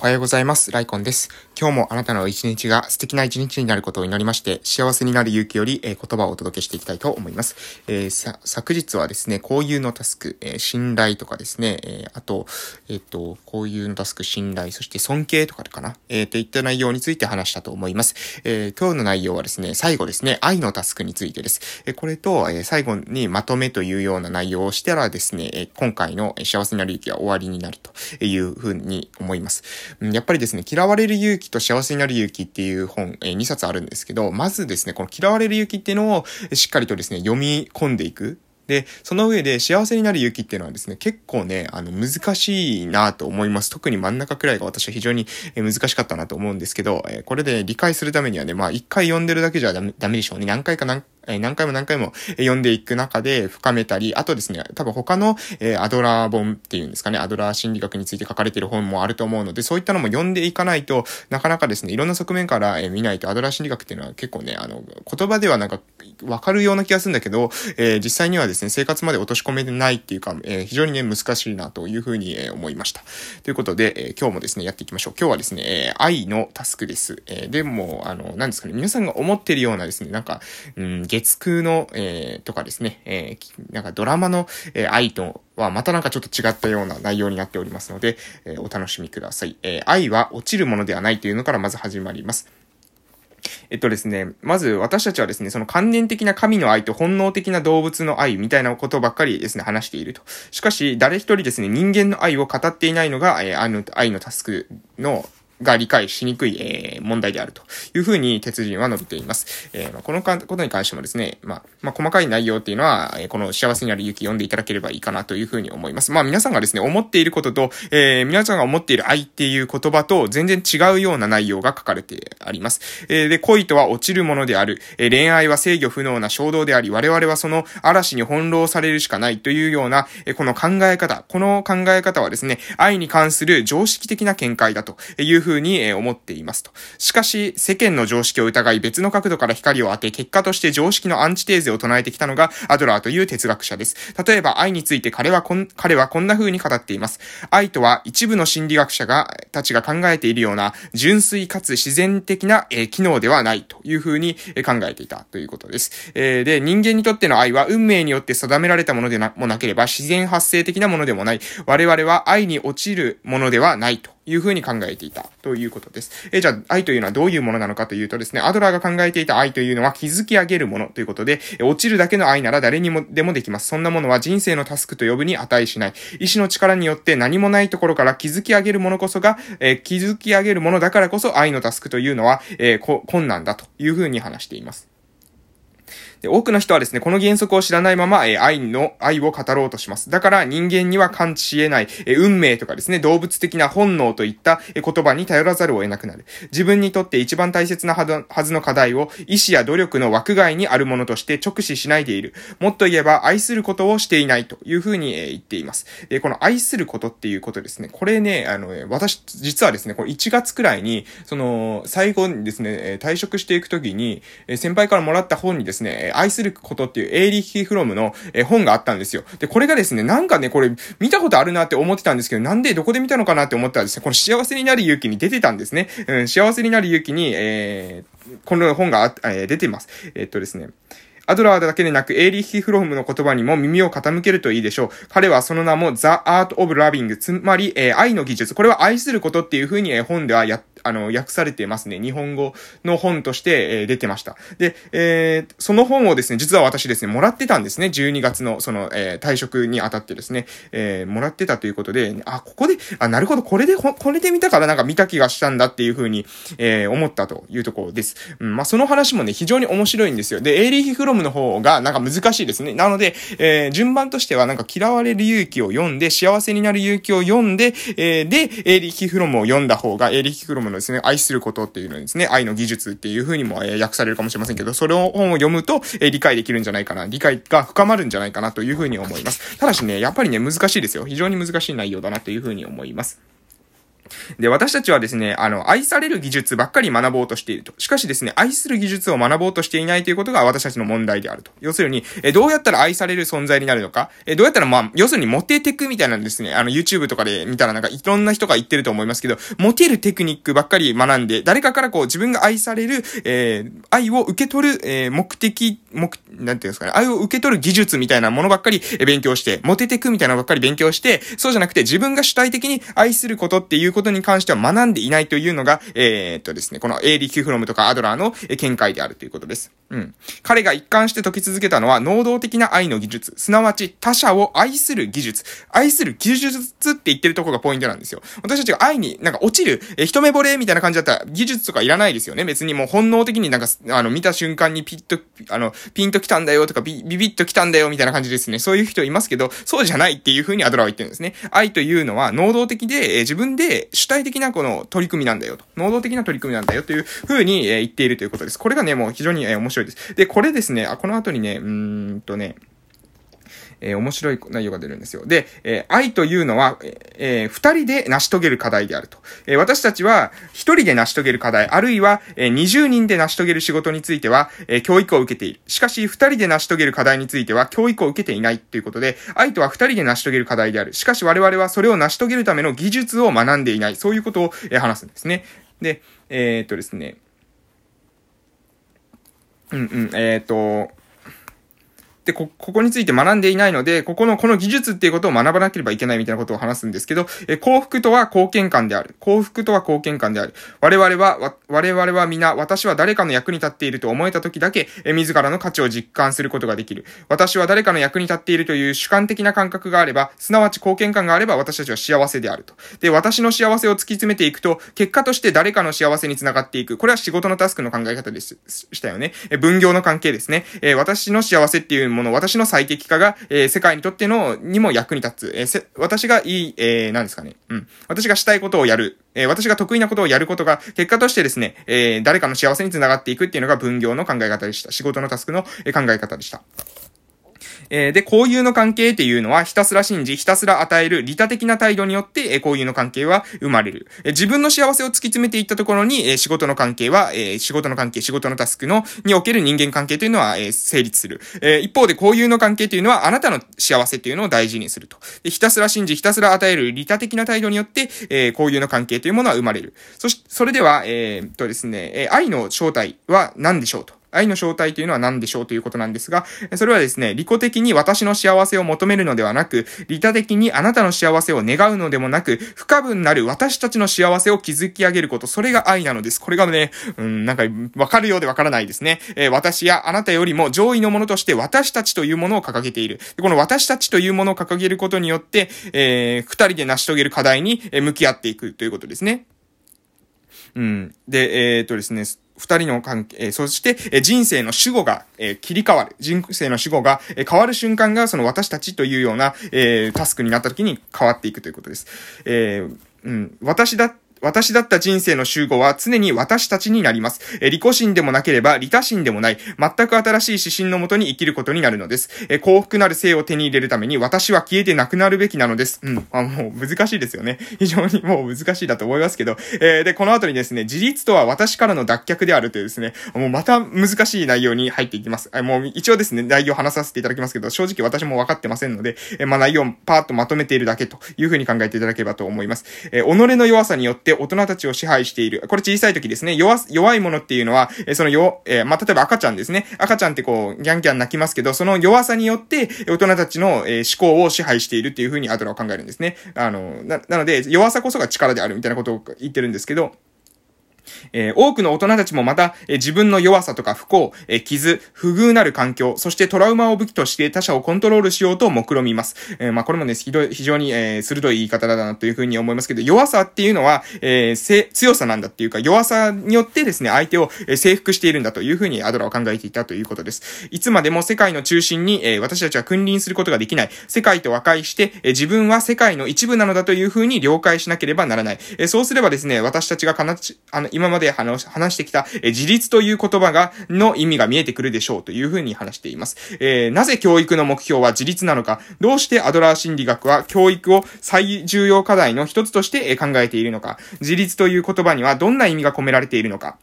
おはようございます。ライコンです。今日もあなたの一日が素敵な一日になることを祈りまして、幸せになる勇気より、えー、言葉をお届けしていきたいと思います。えー、さ、昨日はですね、交友のタスク、えー、信頼とかですね、えあと、えっ、と、交友のタスク、信頼、そして尊敬とかかな、えー、といった内容について話したと思います。え今日の内容はですね、最後ですね、愛のタスクについてです。えこれと、え最後にまとめというような内容をしたらですね、え今回の幸せになる勇気は終わりになるというふうに思います。やっぱりですね、嫌われる勇気と幸せになる勇気っていう本、えー、2冊あるんですけど、まずですね、この嫌われる勇気っていうのをしっかりとですね、読み込んでいく。で、その上で幸せになる勇気っていうのはですね、結構ね、あの、難しいなと思います。特に真ん中くらいが私は非常に難しかったなと思うんですけど、これで理解するためにはね、まあ一回読んでるだけじゃダメでしょうね。何回か何え何回も何回も読んでいく中で深めたり、あとですね、多分他の、えアドラー本っていうんですかね、アドラー心理学について書かれている本もあると思うので、そういったのも読んでいかないとなかなかですね、いろんな側面から、え見ないとアドラー心理学っていうのは結構ね、あの、言葉ではなんかわかるような気がするんだけど、えー、実際にはですね、生活まで落とし込めてないっていうか、えー、非常にね、難しいなというふうに、えー、思いました。ということで、え今日もですね、やっていきましょう。今日はですね、え愛のタスクです。えでも、あの、なんですかね、皆さんが思ってるようなですね、なんか、うん、月9の、えー、とかですね、えー、なんかドラマの、えー、愛とはまたなんかちょっと違ったような内容になっておりますので、えー、お楽しみください。え、愛は落ちるものではないというのからまず始まります。えっとですね、まず私たちはですね、その観念的な神の愛と本能的な動物の愛みたいなことばっかりですね、話していると。しかし、誰一人ですね、人間の愛を語っていないのが、えー、あの、愛のタスクのが理解しにくい、えー、問題であるというふうに鉄人は述べています。えー、まあ、このことに関してもですね、まあ、まあ、細かい内容っていうのは、えー、この幸せになる勇気読んでいただければいいかなというふうに思います。まあ、皆さんがですね、思っていることと、えー、皆さんが思っている愛っていう言葉と全然違うような内容が書かれてあります。えー、で、恋とは落ちるものである。えー、恋愛は制御不能な衝動であり、我々はその嵐に翻弄されるしかないというような、えー、この考え方、この考え方はですね、愛に関する常識的な見解だというふうに、えー、思っていますと。しかし、世間の常識を疑い別の角度から光を当て、結果として常識のアンチテーゼを唱えてきたのがアドラーという哲学者です。例えば、愛について彼はこん、彼はこんな風に語っています。愛とは一部の心理学者が、たちが考えているような純粋かつ自然的な、え、機能ではないという風に考えていたということです。え、で、人間にとっての愛は運命によって定められたものでもなければ自然発生的なものでもない。我々は愛に落ちるものではないというふうに考えていたということです。えじゃあ、愛というのはどういうものなのかというとですね、アドラーが考えていた愛というのは築き上げるものということで、落ちるだけの愛なら誰にもでもできます。そんなものは人生のタスクと呼ぶに値しない。意志の力によって何もないところから築き上げるものこそが、えー、築き上げるものだからこそ愛のタスクというのは、えー、困難だというふうに話しています。で、多くの人はですね、この原則を知らないまま、え、愛の、愛を語ろうとします。だから人間には感知し得ない、え、運命とかですね、動物的な本能といった、え、言葉に頼らざるを得なくなる。自分にとって一番大切なはずの課題を、意志や努力の枠外にあるものとして直視しないでいる。もっと言えば、愛することをしていないというふうに、え、言っています。で、この愛することっていうことですね。これね、あの、私、実はですね、これ1月くらいに、その、最後にですね、退職していくときに、先輩からもらった本にですね、愛することっていうエーリヒ・フロムの、え本があったんですよ。で、これがですね、なんかね、これ見たことあるなって思ってたんですけど、なんでどこで見たのかなって思ったらですね、この幸せになる勇気に出てたんですね。うん、幸せになる勇気に、えー、この本が、えー、出てます。えー、っとですね。アドラーだけでなく、エーリッヒ・フロムの言葉にも耳を傾けるといいでしょう。彼はその名も The Art of Loving、つまり、えー、愛の技術。これは愛することっていう風に、えー、本ではや、あの、訳されてますね。日本語の本として、えー、出てました。で、えー、その本をですね、実は私ですね、もらってたんですね。12月の、その、えー、退職にあたってですね、え、もらってたということで、あ、ここで、あ、なるほど、これで、これで見たからなんか見た気がしたんだっていう風に、え、思ったというところです。うん、まあ、その話もね、非常に面白いんですよ。で、エーリーヒ・フロムの方が、なんか難しいですね。なので、え、順番としては、なんか嫌われる勇気を読んで、幸せになる勇気を読んで、え、で、エーリーヒ・フロムを読んだ方が、エーリーヒ・フロムのですね、愛することっていうのですね、愛の技術っていうふうにも、訳されるかもしれませんけど、それを本を読むと、え理解できるんじゃないかな、理解が深まるんじゃないかなというふうに思います。ただしね、やっぱりね、難しいですよ。非常に難しい内容だなというふうに思います。で、私たちはですね、あの、愛される技術ばっかり学ぼうとしていると。しかしですね、愛する技術を学ぼうとしていないということが私たちの問題であると。要するに、えどうやったら愛される存在になるのか、えどうやったら、まあ、要するにモテテクみたいなんですね、あの、YouTube とかで見たらなんかいろんな人が言ってると思いますけど、モテるテクニックばっかり学んで、誰かからこう自分が愛される、えー、愛を受け取る、えー、目的、目、なんていうんですかね、愛を受け取る技術みたいなものばっかり勉強して、モテテクみたいなのばっかり勉強して、そうじゃなくて自分が主体的に愛することっていうことことに関しては学んでいないというのが、えー、っとですね、このエーリキュフロムとかアドラーの見解であるということです。うん。彼が一貫して解き続けたのは、能動的な愛の技術、すなわち他者を愛する技術、愛する技術って言ってるところがポイントなんですよ。私たちが愛になんか落ちる、え、一目惚れみたいな感じだったら技術とかいらないですよね。別にもう本能的になんか、あの、見た瞬間にピッと、あの、ピンと来たんだよとかビビビッと来たんだよみたいな感じですね。そういう人いますけど、そうじゃないっていう風にアドラーは言ってるんですね。愛というのは能動的で、え自分で主体的なこの取り組みなんだよと。能動的な取り組みなんだよという風に、え言っているということです。これがね、もう非常に、え面白いです。で、これですね、あ、この後にね、うーんとね、えー、面白い内容が出るんですよ。で、えー、愛というのは、えー、二人で成し遂げる課題であると。えー、私たちは一人で成し遂げる課題、あるいは、えー、二十人で成し遂げる仕事については、えー、教育を受けている。しかし、二人で成し遂げる課題については、教育を受けていないということで、愛とは二人で成し遂げる課題である。しかし、我々はそれを成し遂げるための技術を学んでいない。そういうことを、えー、話すんですね。で、えー、っとですね。うんうん、えー、っと、で、こ、ここについて学んでいないので、ここの、この技術っていうことを学ばなければいけないみたいなことを話すんですけど、え、幸福とは貢献感である。幸福とは貢献感である。我々は、我々は皆、私は誰かの役に立っていると思えた時だけ、え、自らの価値を実感することができる。私は誰かの役に立っているという主観的な感覚があれば、すなわち貢献感があれば私たちは幸せであると。で、私の幸せを突き詰めていくと、結果として誰かの幸せにつながっていく。これは仕事のタスクの考え方でしたよね。え、分業の関係ですね。え、私の幸せっていうもの、私の最適化が、えー、世界にとっての、にも役に立つ。えー、せ、私がいい、えー、何ですかね。うん。私がしたいことをやる。えー、私が得意なことをやることが、結果としてですね、えー、誰かの幸せにつながっていくっていうのが分業の考え方でした。仕事のタスクの、え考え方でした。えー、で、交友の関係っていうのは、ひたすら信じ、ひたすら与える利他的な態度によって、え、交友の関係は生まれる。えー、自分の幸せを突き詰めていったところに、えー、仕事の関係は、えー、仕事の関係、仕事のタスクの、における人間関係というのは、えー、成立する。えー、一方で、交友の関係というのは、あなたの幸せっていうのを大事にすると。で、ひたすら信じ、ひたすら与える利他的な態度によって、えー、交友の関係というものは生まれる。そし、それでは、えー、とですね、えー、愛の正体は何でしょうと。愛の正体というのは何でしょうということなんですが、それはですね、利己的に私の幸せを求めるのではなく、利他的にあなたの幸せを願うのでもなく、不可分なる私たちの幸せを築き上げること、それが愛なのです。これがね、うん、なんか、わかるようでわからないですね。えー、私やあなたよりも上位のものとして私たちというものを掲げている。この私たちというものを掲げることによって、えー、二人で成し遂げる課題に向き合っていくということですね。うん。で、えー、っとですね、二人の関係、そして、人生の主語が、え切り替わる。人生の主語が、え変わる瞬間が、その私たちというような、えタスクになった時に変わっていくということです。えー、うん、私だ私だった人生の集合は常に私たちになります。え利己心でもなければ利他心でもない、全く新しい指針のもとに生きることになるのです。え幸福なる生を手に入れるために私は消えてなくなるべきなのです。うん。あ、もう難しいですよね。非常にもう難しいだと思いますけど。えー、で、この後にですね、自立とは私からの脱却であるというですね、もうまた難しい内容に入っていきます。えもう一応ですね、内容話させていただきますけど、正直私も分かってませんので、えまあ内容をパーッとまとめているだけというふうに考えていただければと思います。え己の弱さによって大人たちを支配している。これ小さい時ですね。弱、弱いものっていうのは、えそのよ、えー、まあ、例えば赤ちゃんですね。赤ちゃんってこう、ギャンギャン泣きますけど、その弱さによって、大人たちの、えー、思考を支配しているっていう風にアドラーは考えるんですね。あの、な、なので、弱さこそが力であるみたいなことを言ってるんですけど、えー、多くの大人たちもまた、えー、自分の弱さとか不幸、えー、傷、不遇なる環境、そしてトラウマを武器として他者をコントロールしようと目論みます。えまあ、これもね、ひどい、非常に、え鋭い言い方だなというふうに思いますけど、弱さっていうのは、え強さなんだっていうか、弱さによってですね、相手を、え征服しているんだというふうにアドラーは考えていたということです。いつまでも世界の中心に、え私たちは君臨することができない。世界と和解して、え自分は世界の一部なのだというふうに了解しなければならない。えそうすればですね、私たちがかな、あの、今まで話してきた、え自立という言葉が、の意味が見えてくるでしょうというふうに話しています。えー、なぜ教育の目標は自立なのか、どうしてアドラー心理学は教育を最重要課題の一つとして考えているのか、自立という言葉にはどんな意味が込められているのか、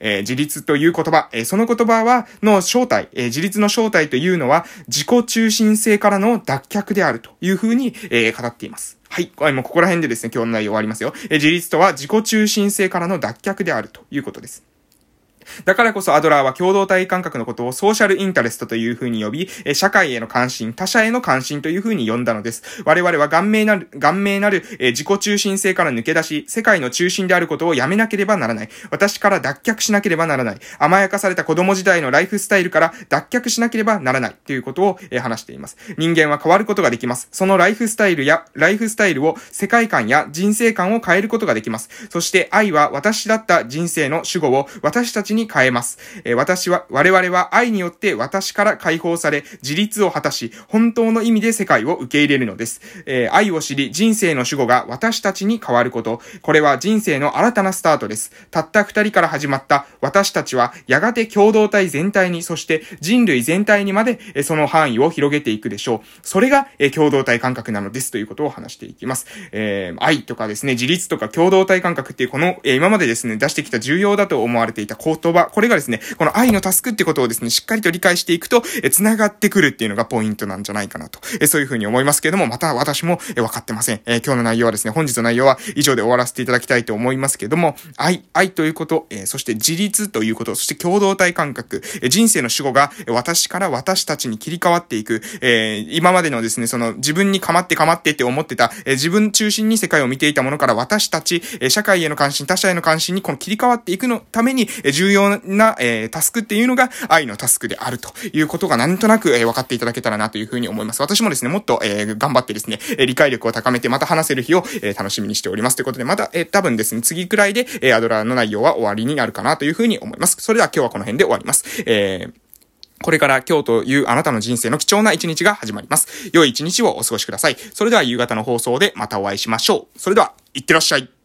えー、自立という言葉、えー、その言葉は、の正体、えー、自立の正体というのは、自己中心性からの脱却であるというふうに、え、語っています。はい。もうここら辺でですね、今日の内容終わりますよ。え、自立とは自己中心性からの脱却であるということです。だからこそアドラーは共同体感覚のことをソーシャルインタレストという風に呼び、社会への関心、他者への関心という風に呼んだのです。我々は顔面なる、顔面なる、え自己中心性から抜け出し、世界の中心であることをやめなければならない。私から脱却しなければならない。甘やかされた子供時代のライフスタイルから脱却しなければならないということを、え話しています。人間は変わることができます。そのライフスタイルや、ライフスタイルを世界観や人生観を変えることができます。そして愛は私だった人生の主語を私たちにに変えます。え私は、我々は愛によって私から解放され、自立を果たし、本当の意味で世界を受け入れるのです。え、愛を知り、人生の主語が私たちに変わること。これは人生の新たなスタートです。たった二人から始まった私たちは、やがて共同体全体に、そして人類全体にまで、えその範囲を広げていくでしょう。それが、え共同体感覚なのですということを話していきます。えー、愛とかですね、自立とか共同体感覚っていうこの、え今までですね、出してきた重要だと思われていた言葉、これがですね、この愛のタスクってことをですね、しっかりと理解していくと、え、繋がってくるっていうのがポイントなんじゃないかなと、え、そういうふうに思いますけれども、また私も、え、分かってません。え、今日の内容はですね、本日の内容は以上で終わらせていただきたいと思いますけれども、愛、愛ということ、え、そして自立ということ、そして共同体感覚、え、人生の主語が、私から私たちに切り替わっていく、え今までのですね、その自分に構って構ってって思ってた、え自分中心に世界を見ていたものから私たち、え社会への関心、他者への関心にこの切り替わっていくのために、え重要な、えタスクっていうのが愛のタスクであるということがなんとなく、えー、分かっていただけたらなというふうに思います。私もですね、もっと、えー、頑張ってですね、え理解力を高めてまた話せる日を、えー、楽しみにしております。ということで、また、えー、多分ですね、次くらいで、えー、アドラーの内容は終わりになるかなというふうに思います。それでは今日はこの辺で終わります。えーこれから今日というあなたの人生の貴重な一日が始まります。良い一日をお過ごしください。それでは夕方の放送でまたお会いしましょう。それでは、いってらっしゃい。